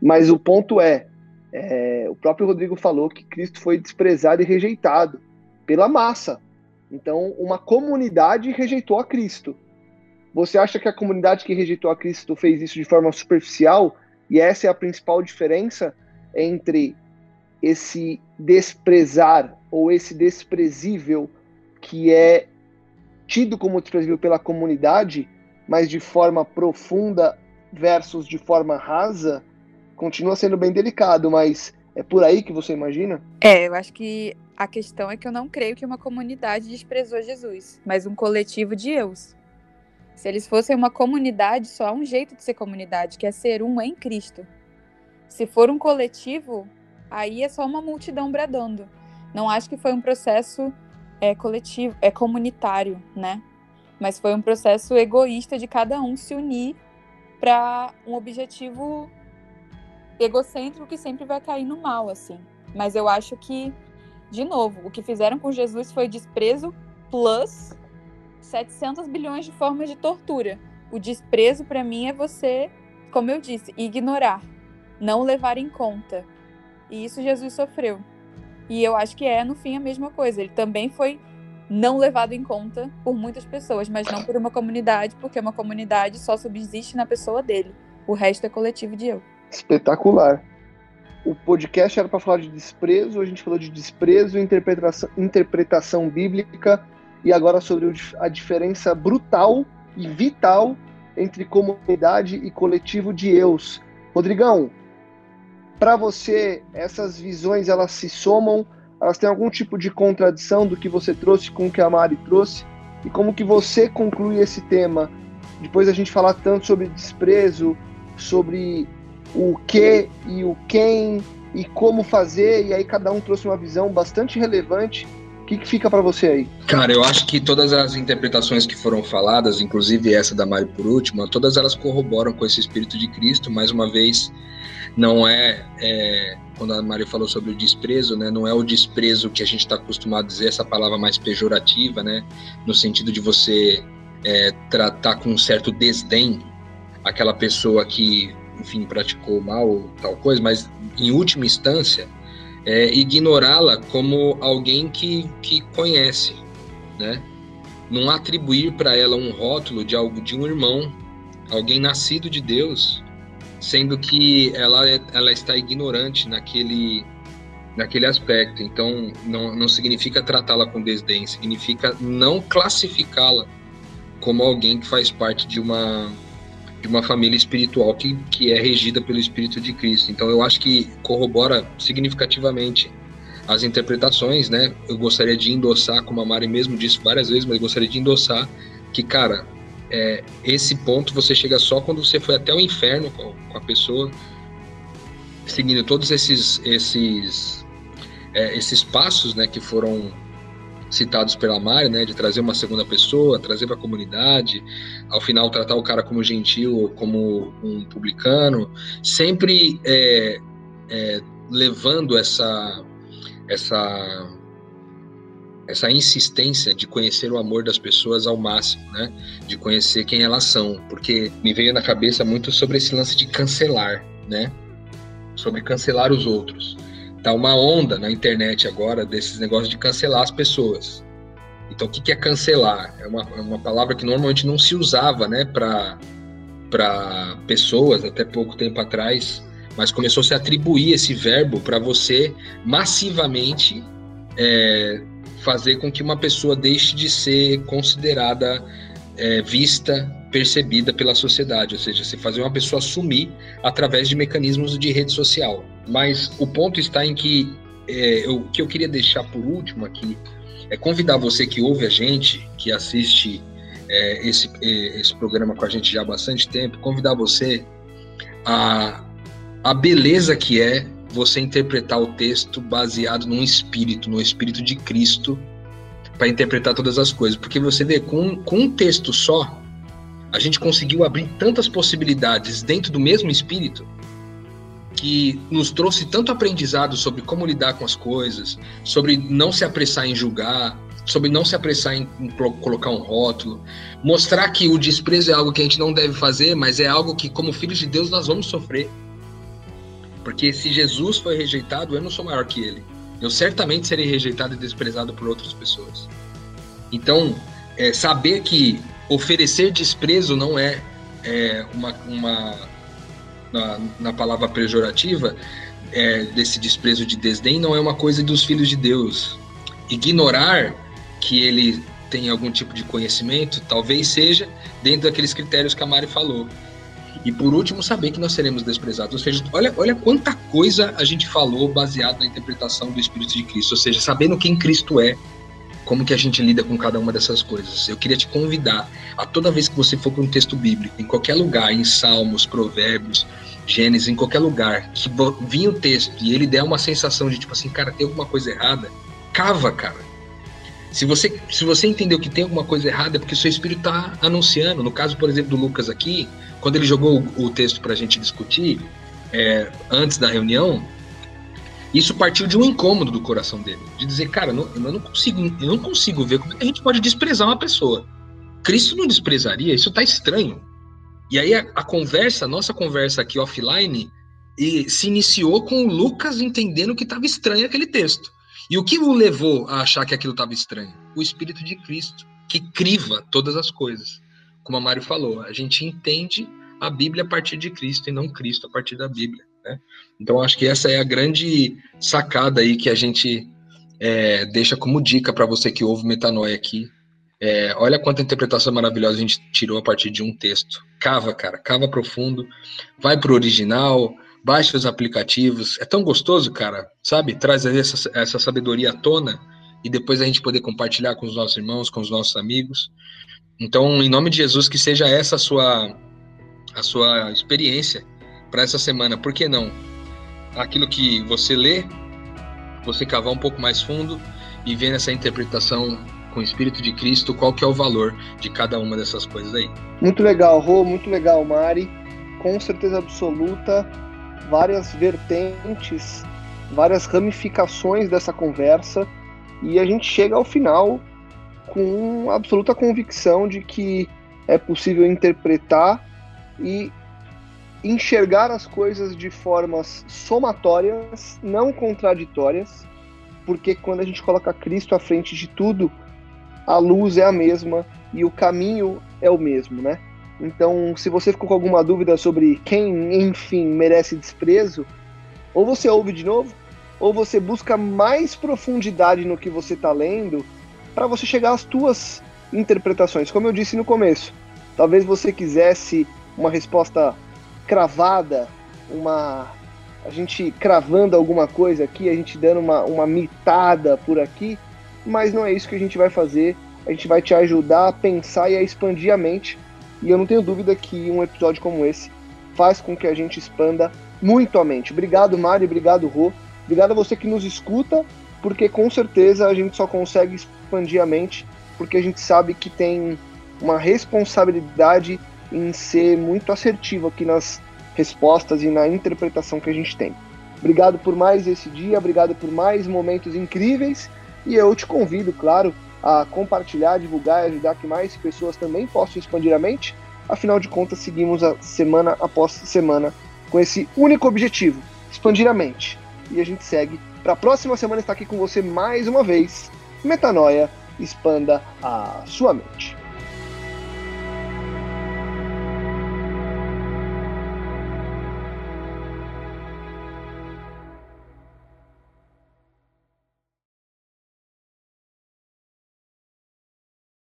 B: Mas o ponto é, é, o próprio Rodrigo falou que Cristo foi desprezado e rejeitado pela massa. Então, uma comunidade rejeitou a Cristo. Você acha que a comunidade que rejeitou a Cristo fez isso de forma superficial? E essa é a principal diferença entre esse desprezar ou esse desprezível que é tido como desprezível pela comunidade, mas de forma profunda versus de forma rasa, continua sendo bem delicado, mas é por aí que você imagina?
E: É, eu acho que a questão é que eu não creio que uma comunidade desprezou Jesus, mas um coletivo de eus. Se eles fossem uma comunidade, só há um jeito de ser comunidade, que é ser um em Cristo. Se for um coletivo, aí é só uma multidão bradando. Não acho que foi um processo é, coletivo, é comunitário, né? Mas foi um processo egoísta de cada um se unir para um objetivo egocêntrico que sempre vai cair no mal, assim. Mas eu acho que de novo, o que fizeram com Jesus foi desprezo plus 700 bilhões de formas de tortura. O desprezo para mim é você, como eu disse, ignorar, não levar em conta. E isso Jesus sofreu. E eu acho que é, no fim, a mesma coisa. Ele também foi não levado em conta por muitas pessoas, mas não por uma comunidade, porque uma comunidade só subsiste na pessoa dele. O resto é coletivo de eu.
B: Espetacular o podcast era para falar de desprezo, a gente falou de desprezo, interpretação, interpretação bíblica e agora sobre a diferença brutal e vital entre comunidade e coletivo de eus. Rodrigão, para você essas visões elas se somam, elas têm algum tipo de contradição do que você trouxe com o que a Mari trouxe e como que você conclui esse tema? Depois a gente falar tanto sobre desprezo, sobre o que e o quem e como fazer, e aí cada um trouxe uma visão bastante relevante. O que, que fica para você aí?
D: Cara, eu acho que todas as interpretações que foram faladas, inclusive essa da Mari por último, todas elas corroboram com esse Espírito de Cristo. Mais uma vez, não é, é quando a Mari falou sobre o desprezo, né, não é o desprezo que a gente está acostumado a dizer, essa palavra mais pejorativa, né, no sentido de você é, tratar com um certo desdém aquela pessoa que enfim, praticou mal ou tal coisa, mas em última instância, é, ignorá-la como alguém que, que conhece, né? Não atribuir para ela um rótulo de algo de um irmão, alguém nascido de Deus, sendo que ela, é, ela está ignorante naquele naquele aspecto. Então, não, não significa tratá-la com desdém, significa não classificá-la como alguém que faz parte de uma de uma família espiritual que, que é regida pelo Espírito de Cristo. Então eu acho que corrobora significativamente as interpretações, né? Eu gostaria de endossar, como a Mari mesmo disse várias vezes, mas eu gostaria de endossar que, cara, é, esse ponto você chega só quando você foi até o inferno com, a pessoa, seguindo todos esses esses é, esses passos, né, que foram citados pela Mari, né, de trazer uma segunda pessoa, trazer para a comunidade, ao final tratar o cara como gentil ou como um publicano, sempre é, é, levando essa essa essa insistência de conhecer o amor das pessoas ao máximo, né? De conhecer quem elas são, porque me veio na cabeça muito sobre esse lance de cancelar, né? Sobre cancelar os outros tá uma onda na internet agora desses negócios de cancelar as pessoas. Então, o que, é cancelar? É uma, é uma palavra que normalmente não se usava, né, para para pessoas até pouco tempo atrás, mas começou a se atribuir esse verbo para você massivamente é, fazer com que uma pessoa deixe de ser considerada, é, vista, percebida pela sociedade, ou seja, você fazer uma pessoa sumir através de mecanismos de rede social. Mas o ponto está em que é, o que eu queria deixar por último aqui é convidar você que ouve a gente, que assiste é, esse, é, esse programa com a gente já há bastante tempo, convidar você a, a beleza que é você interpretar o texto baseado num espírito, no espírito de Cristo, para interpretar todas as coisas. Porque você vê, com, com um texto só, a gente conseguiu abrir tantas possibilidades dentro do mesmo espírito que nos trouxe tanto aprendizado sobre como lidar com as coisas, sobre não se apressar em julgar, sobre não se apressar em, em, colocar um rótulo, mostrar que o desprezo é algo que a gente não deve fazer, mas é algo que, como filhos de Deus, nós vamos sofrer. Porque se Jesus foi rejeitado, eu não sou maior que ele. Eu certamente serei rejeitado e desprezado por outras pessoas. Então, é, saber que oferecer desprezo não é, é uma, uma na, na, palavra pejorativa, é, desse desprezo de desdém, não é uma coisa dos filhos de Deus. Ignorar que ele tem algum tipo de conhecimento, talvez seja dentro daqueles critérios que a Mari falou. E por último, saber que nós seremos desprezados. Ou seja, olha, olha quanta coisa a gente falou baseado na interpretação do Espírito de Cristo. Ou seja, sabendo quem Cristo é, como que a gente lida com cada uma dessas coisas. Eu queria te convidar a toda vez que você for para um texto bíblico, em qualquer lugar, em Salmos, Provérbios, Gênesis, em qualquer lugar, que vinha o texto e ele der uma sensação de tipo assim, cara, tem alguma coisa errada, cava, cara se você, se você entendeu que tem alguma coisa errada, é porque seu espírito está anunciando. No caso, por exemplo, do Lucas aqui, quando ele jogou o, texto para a gente discutir, é, antes da reunião, isso partiu de um incômodo do coração dele. De dizer, cara, não, eu não, consigo, eu não consigo ver como é a gente pode desprezar uma pessoa. Cristo não desprezaria, isso está estranho. E aí a, a, conversa, a nossa conversa aqui offline, e se iniciou com o Lucas entendendo que estava estranho aquele texto. E o que o levou a achar que aquilo estava estranho? O Espírito de Cristo, que criva todas as coisas. Como a Mário falou, a gente entende a Bíblia a partir de Cristo e não Cristo a partir da Bíblia. Né? Então, acho que essa é a grande sacada aí que a gente é, deixa como dica para você que ouve Metanoia aqui. É, olha quanta interpretação maravilhosa a gente tirou a partir de um texto. Cava, cara, cava profundo, vai pro original, baixe os aplicativos. É tão gostoso, cara, sabe? Traz essa, essa sabedoria à tona e depois a gente poder compartilhar com os nossos irmãos, com os nossos amigos. Então, em nome de Jesus, que seja essa a sua, a sua experiência para essa semana. Por que não? Aquilo que você lê, você cavar um pouco mais fundo e ver nessa interpretação com o Espírito de Cristo qual que é o valor de cada uma dessas coisas aí.
B: Muito legal, Rô, muito legal, Mari. Com certeza absoluta, várias vertentes, várias ramificações dessa conversa e a gente chega ao final com absoluta convicção de que é possível interpretar e enxergar as coisas de formas somatórias, não contraditórias, porque quando a gente coloca Cristo à frente de tudo, a luz é a mesma e o caminho é o mesmo, né? Então, se você ficou com alguma dúvida sobre quem, enfim, merece desprezo, ou você ouve de novo, ou você busca mais profundidade no que você está lendo para você chegar às tuas interpretações. Como eu disse no começo, talvez você quisesse uma resposta cravada, uma a gente cravando alguma coisa aqui, a gente dando uma, uma mitada por aqui, mas não é isso que a gente vai fazer. A gente vai te ajudar a pensar e a expandir a mente e eu não tenho dúvida que um episódio como esse faz com que a gente expanda muito a mente. Obrigado, Mari, obrigado, Rô. Obrigado a você que nos escuta, porque com certeza a gente só consegue expandir a mente porque a gente sabe que tem uma responsabilidade em ser muito assertivo aqui nas respostas e na interpretação que a gente tem. Obrigado por mais esse dia, obrigado por mais momentos incríveis e eu te convido, claro, a compartilhar, divulgar e ajudar que mais pessoas também possam expandir a mente. Afinal de contas, seguimos a semana após semana com esse único objetivo: expandir a mente. E a gente segue para a próxima semana estar aqui com você mais uma vez. Metanoia, expanda a sua mente.